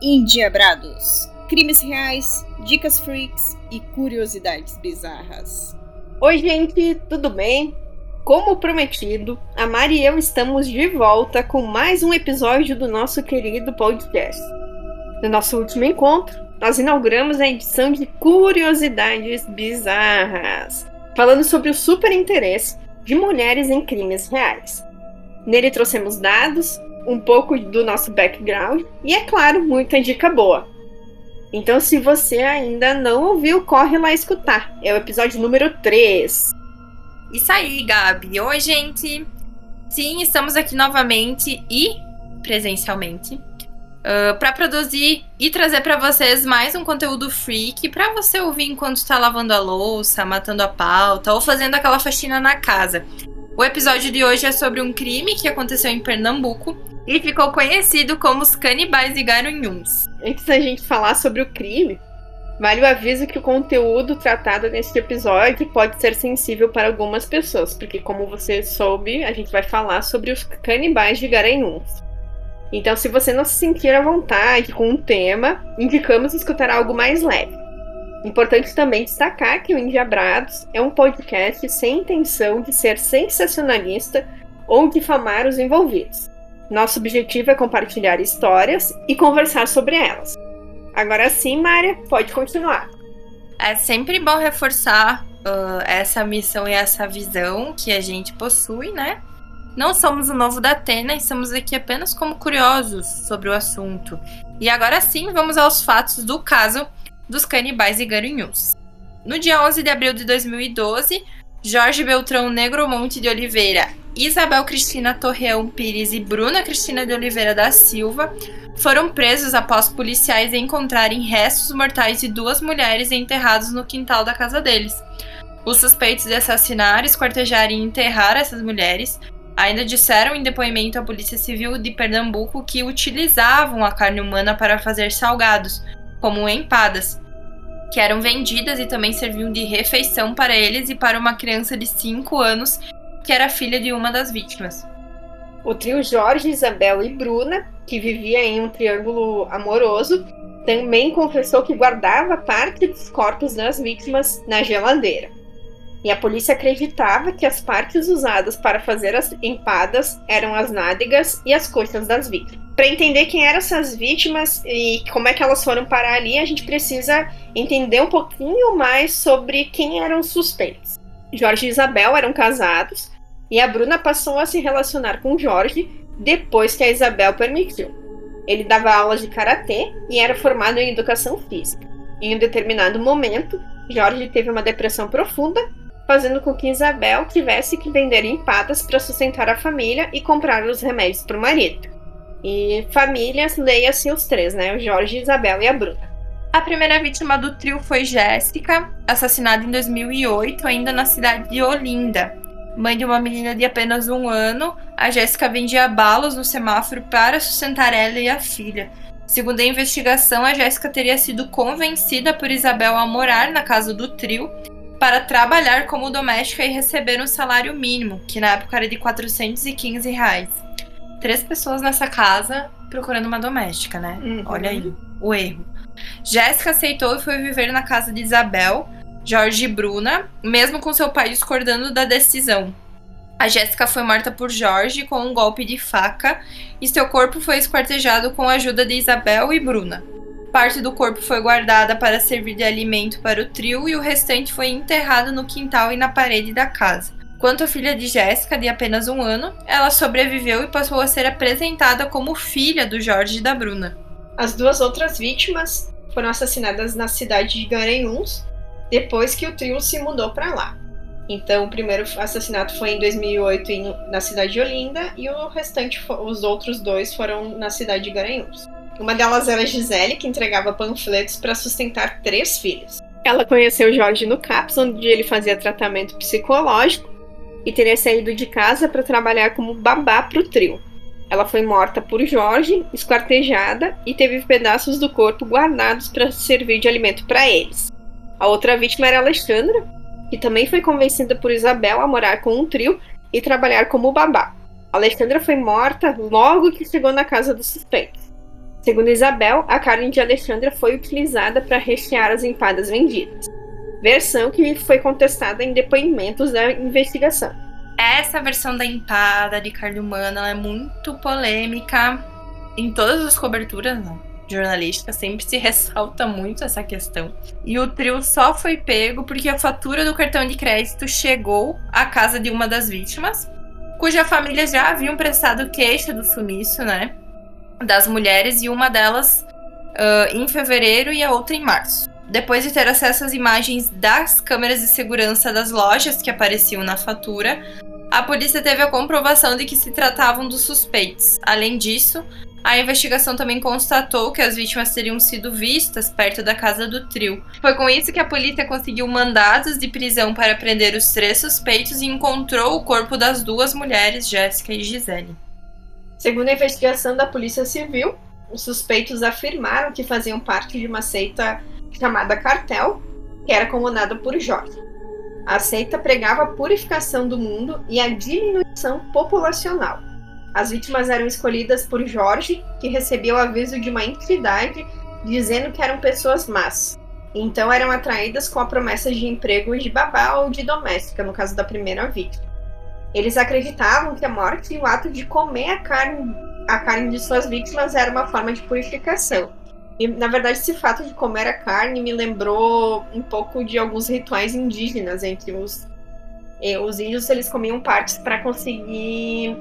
Indiabrados, crimes reais, dicas freaks e curiosidades bizarras. Oi, gente, tudo bem? Como prometido, a Mari e eu estamos de volta com mais um episódio do nosso querido podcast. No nosso último encontro, nós inauguramos a edição de Curiosidades Bizarras, falando sobre o super interesse de mulheres em crimes reais. Nele trouxemos dados, um pouco do nosso background e, é claro, muita dica boa. Então, se você ainda não ouviu, corre lá escutar. É o episódio número 3. Isso aí, Gabi. Oi, gente. Sim, estamos aqui novamente e presencialmente uh, para produzir e trazer para vocês mais um conteúdo freak para você ouvir enquanto está lavando a louça, matando a pauta ou fazendo aquela faxina na casa. O episódio de hoje é sobre um crime que aconteceu em Pernambuco e ficou conhecido como os canibais e garanhuns. Antes da gente falar sobre o crime, vale o aviso que o conteúdo tratado neste episódio pode ser sensível para algumas pessoas, porque como você soube, a gente vai falar sobre os canibais de garanhuns. Então, se você não se sentir à vontade com o tema, indicamos escutar algo mais leve. Importante também destacar que o Indiabrados é um podcast sem intenção de ser sensacionalista ou difamar os envolvidos. Nosso objetivo é compartilhar histórias e conversar sobre elas. Agora sim, Mária, pode continuar. É sempre bom reforçar uh, essa missão e essa visão que a gente possui, né? Não somos o novo da Atena, estamos aqui apenas como curiosos sobre o assunto. E agora sim, vamos aos fatos do caso dos canibais e garanhuns. No dia 11 de abril de 2012, Jorge Beltrão Negromonte de Oliveira, Isabel Cristina Torreão Pires e Bruna Cristina de Oliveira da Silva foram presos após policiais encontrarem restos mortais de duas mulheres enterrados no quintal da casa deles. Os suspeitos de assassinar, esquartejar e enterrar essas mulheres ainda disseram em depoimento à Polícia Civil de Pernambuco que utilizavam a carne humana para fazer salgados, como empadas, que eram vendidas e também serviam de refeição para eles e para uma criança de 5 anos, que era filha de uma das vítimas. O trio Jorge, Isabel e Bruna, que vivia em um triângulo amoroso, também confessou que guardava parte dos corpos das vítimas na geladeira. E a polícia acreditava que as partes usadas para fazer as empadas eram as nádegas e as coxas das vítimas. Para entender quem eram essas vítimas e como é que elas foram parar ali, a gente precisa entender um pouquinho mais sobre quem eram os suspeitos. Jorge e Isabel eram casados e a Bruna passou a se relacionar com Jorge depois que a Isabel permitiu. Ele dava aulas de karatê e era formado em educação física. Em um determinado momento, Jorge teve uma depressão profunda fazendo com que Isabel tivesse que vender empadas para sustentar a família e comprar os remédios para o marido. E famílias, leia-se os três, né? O Jorge, Isabel e a Bruna. A primeira vítima do trio foi Jéssica, assassinada em 2008, ainda na cidade de Olinda. Mãe de uma menina de apenas um ano, a Jéssica vendia balas no semáforo para sustentar ela e a filha. Segundo a investigação, a Jéssica teria sido convencida por Isabel a morar na casa do trio para trabalhar como doméstica e receber um salário mínimo, que na época era de 415 reais. Três pessoas nessa casa procurando uma doméstica, né? Uhum. Olha aí, o erro. Jéssica aceitou e foi viver na casa de Isabel, Jorge e Bruna, mesmo com seu pai discordando da decisão. A Jéssica foi morta por Jorge com um golpe de faca e seu corpo foi esquartejado com a ajuda de Isabel e Bruna. Parte do corpo foi guardada para servir de alimento para o trio e o restante foi enterrado no quintal e na parede da casa. Quanto à filha de Jéssica, de apenas um ano, ela sobreviveu e passou a ser apresentada como filha do Jorge e da Bruna. As duas outras vítimas foram assassinadas na cidade de Garanhuns depois que o trio se mudou para lá. Então, o primeiro assassinato foi em 2008 na cidade de Olinda e o restante, os outros dois, foram na cidade de Garanhuns. Uma delas era Gisele, que entregava panfletos para sustentar três filhos. Ela conheceu Jorge no CAPS, onde ele fazia tratamento psicológico e teria saído de casa para trabalhar como babá para o trio. Ela foi morta por Jorge, esquartejada e teve pedaços do corpo guardados para servir de alimento para eles. A outra vítima era Alexandra, que também foi convencida por Isabel a morar com um trio e trabalhar como babá. Alexandra foi morta logo que chegou na casa dos suspeitos. Segundo Isabel, a carne de Alexandra foi utilizada para rechear as empadas vendidas. Versão que foi contestada em depoimentos da investigação. Essa versão da empada de carne humana é muito polêmica em todas as coberturas jornalísticas, sempre se ressalta muito essa questão. E o trio só foi pego porque a fatura do cartão de crédito chegou à casa de uma das vítimas, cuja família já haviam prestado queixa do sumiço, né? Das mulheres, e uma delas uh, em fevereiro e a outra em março. Depois de ter acesso às imagens das câmeras de segurança das lojas que apareciam na fatura, a polícia teve a comprovação de que se tratavam dos suspeitos. Além disso, a investigação também constatou que as vítimas teriam sido vistas perto da casa do trio. Foi com isso que a polícia conseguiu mandados de prisão para prender os três suspeitos e encontrou o corpo das duas mulheres, Jéssica e Gisele. Segundo a investigação da Polícia Civil, os suspeitos afirmaram que faziam parte de uma seita chamada Cartel, que era comandada por Jorge. A seita pregava a purificação do mundo e a diminuição populacional. As vítimas eram escolhidas por Jorge, que recebeu o aviso de uma entidade dizendo que eram pessoas más. Então eram atraídas com a promessa de emprego de babá ou de doméstica, no caso da primeira vítima. Eles acreditavam que a morte e o ato de comer a carne, a carne de suas vítimas era uma forma de purificação. E, na verdade, esse fato de comer a carne me lembrou um pouco de alguns rituais indígenas entre os. Eh, os índios eles comiam partes para conseguir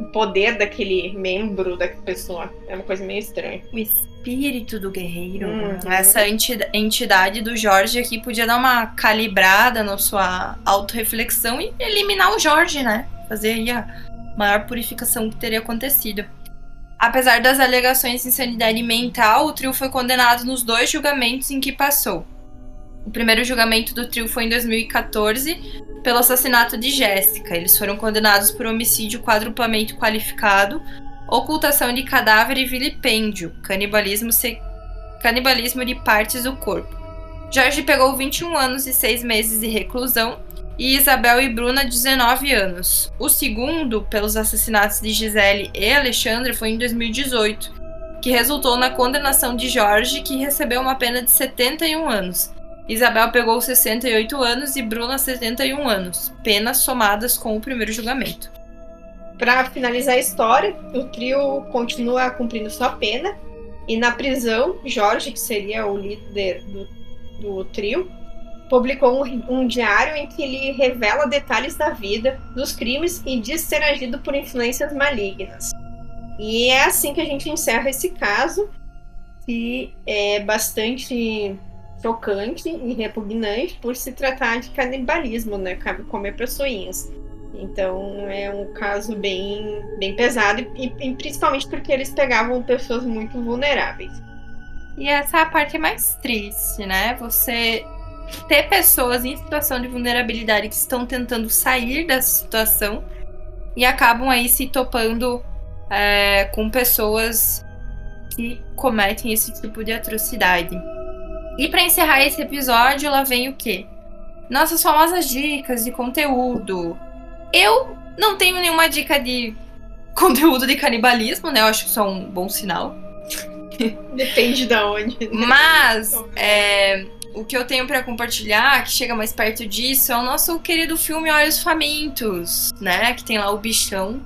o poder daquele membro da pessoa. É uma coisa meio estranha. O espírito do guerreiro. Uhum. Essa entidade do Jorge aqui podia dar uma calibrada na sua autorreflexão e eliminar o Jorge, né? Fazer aí a maior purificação que teria acontecido. Apesar das alegações de insanidade mental, o trio foi condenado nos dois julgamentos em que passou. O primeiro julgamento do trio foi em 2014, pelo assassinato de Jéssica. Eles foram condenados por homicídio quadruplamente qualificado, ocultação de cadáver e vilipêndio, canibalismo, se... canibalismo de partes do corpo. Jorge pegou 21 anos e 6 meses de reclusão e Isabel e Bruna 19 anos. O segundo, pelos assassinatos de Gisele e Alexandre, foi em 2018, que resultou na condenação de Jorge, que recebeu uma pena de 71 anos. Isabel pegou 68 anos e Bruna 71 anos, penas somadas com o primeiro julgamento. Para finalizar a história, o trio continua cumprindo sua pena e na prisão, Jorge, que seria o líder do, do trio, publicou um, um, diário em que ele revela detalhes da vida, dos crimes e diz ser agido por influências malignas. E é assim que a gente encerra esse caso, que é bastante chocante e repugnante por se tratar de canibalismo, né? Comer pessoinhas. Então é um caso bem, bem pesado e, e principalmente porque eles pegavam pessoas muito vulneráveis. E essa é a parte mais triste, né? Você ter pessoas em situação de vulnerabilidade que estão tentando sair dessa situação e acabam aí se topando é, com pessoas que cometem esse tipo de atrocidade. E para encerrar esse episódio, lá vem o quê? Nossas famosas dicas de conteúdo. Eu não tenho nenhuma dica de conteúdo de canibalismo, né? Eu acho que isso é um bom sinal. Depende de onde. Né? Mas, é, o que eu tenho para compartilhar, que chega mais perto disso, é o nosso querido filme Olhos Famintos, né? Que tem lá o bichão,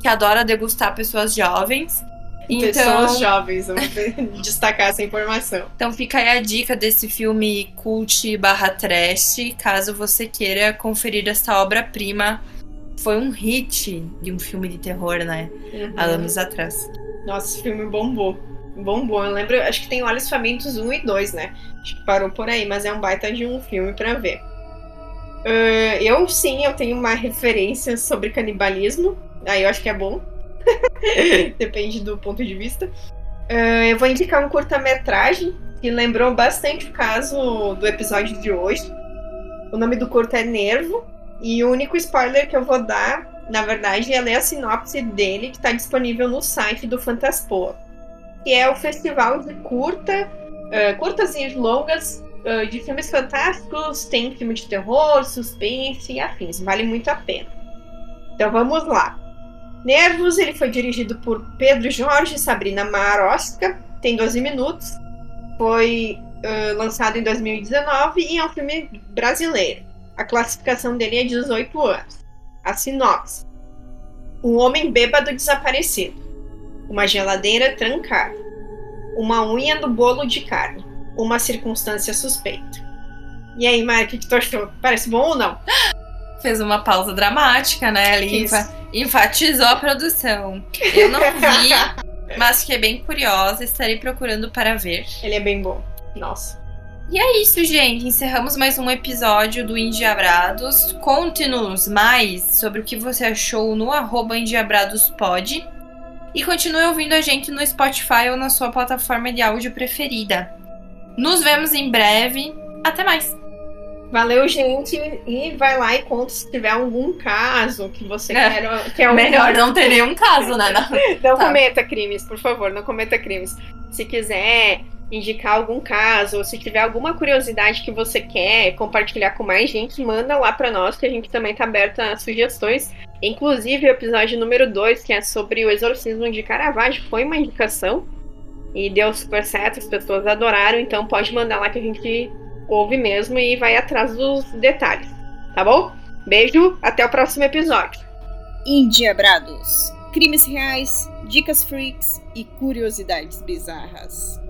que adora degustar pessoas jovens. Então, pessoas jovens, vamos destacar essa informação. Então fica aí a dica desse filme cult barra trash, caso você queira conferir essa obra-prima. Foi um hit de um filme de terror, né? Uhum. Há anos atrás. Nossa, esse filme bombou bom, bom. Eu lembro, acho que tem Olhos Famintos 1 e 2, né? Acho que parou por aí, mas é um baita de um filme para ver. Uh, eu sim, eu tenho uma referência sobre canibalismo. Aí eu acho que é bom. Depende do ponto de vista. Uh, eu vou indicar um curta-metragem que lembrou bastante o caso do episódio de hoje. O nome do curta é Nervo. E o único spoiler que eu vou dar, na verdade, é ler a sinopse dele que está disponível no site do Fantaspoa que é o festival de curta, uh, curtas e longas uh, de filmes fantásticos, tem filme de terror, suspense e afins, vale muito a pena. Então vamos lá. Nervos, ele foi dirigido por Pedro Jorge e Sabrina Marosca, tem 12 minutos, foi uh, lançado em 2019 e é um filme brasileiro. A classificação dele é 18 anos. A sinopse: Um homem bêbado desaparecido, uma geladeira trancada, uma unha no bolo de carne, uma circunstância suspeita. E aí, Mari, o que, tu achou? Parece bom ou não? Fez uma pausa dramática, né? Ali enfatizou a produção. Eu não vi, mas fiquei bem curiosa. Estarei procurando para ver. Ele é bem bom. Nossa. E é isso, gente. Encerramos mais um episódio do Indiabrados. Conte-nos mais sobre o que você achou no arroba indiabradospod. E continue ouvindo a gente no Spotify ou na sua plataforma de áudio preferida. Nos vemos em breve. Até mais! Valeu, gente. E vai lá e conta se tiver algum caso que você é. quer. Que é Melhor não ter nenhum caso, né? Não, não tá. cometa crimes, por favor, não cometa crimes. Se quiser indicar algum caso, ou se tiver alguma curiosidade que você quer compartilhar com mais gente, manda lá para nós, que a gente também tá aberta a sugestões. Inclusive, o episódio número 2, que é sobre o exorcismo de Caravaggio, foi uma indicação. E deu super certo, as pessoas adoraram, então pode mandar lá que a gente ouve mesmo e vai atrás dos detalhes, tá bom? Beijo, até o próximo episódio. Indiabrados. Crimes reais, dicas freaks e curiosidades bizarras.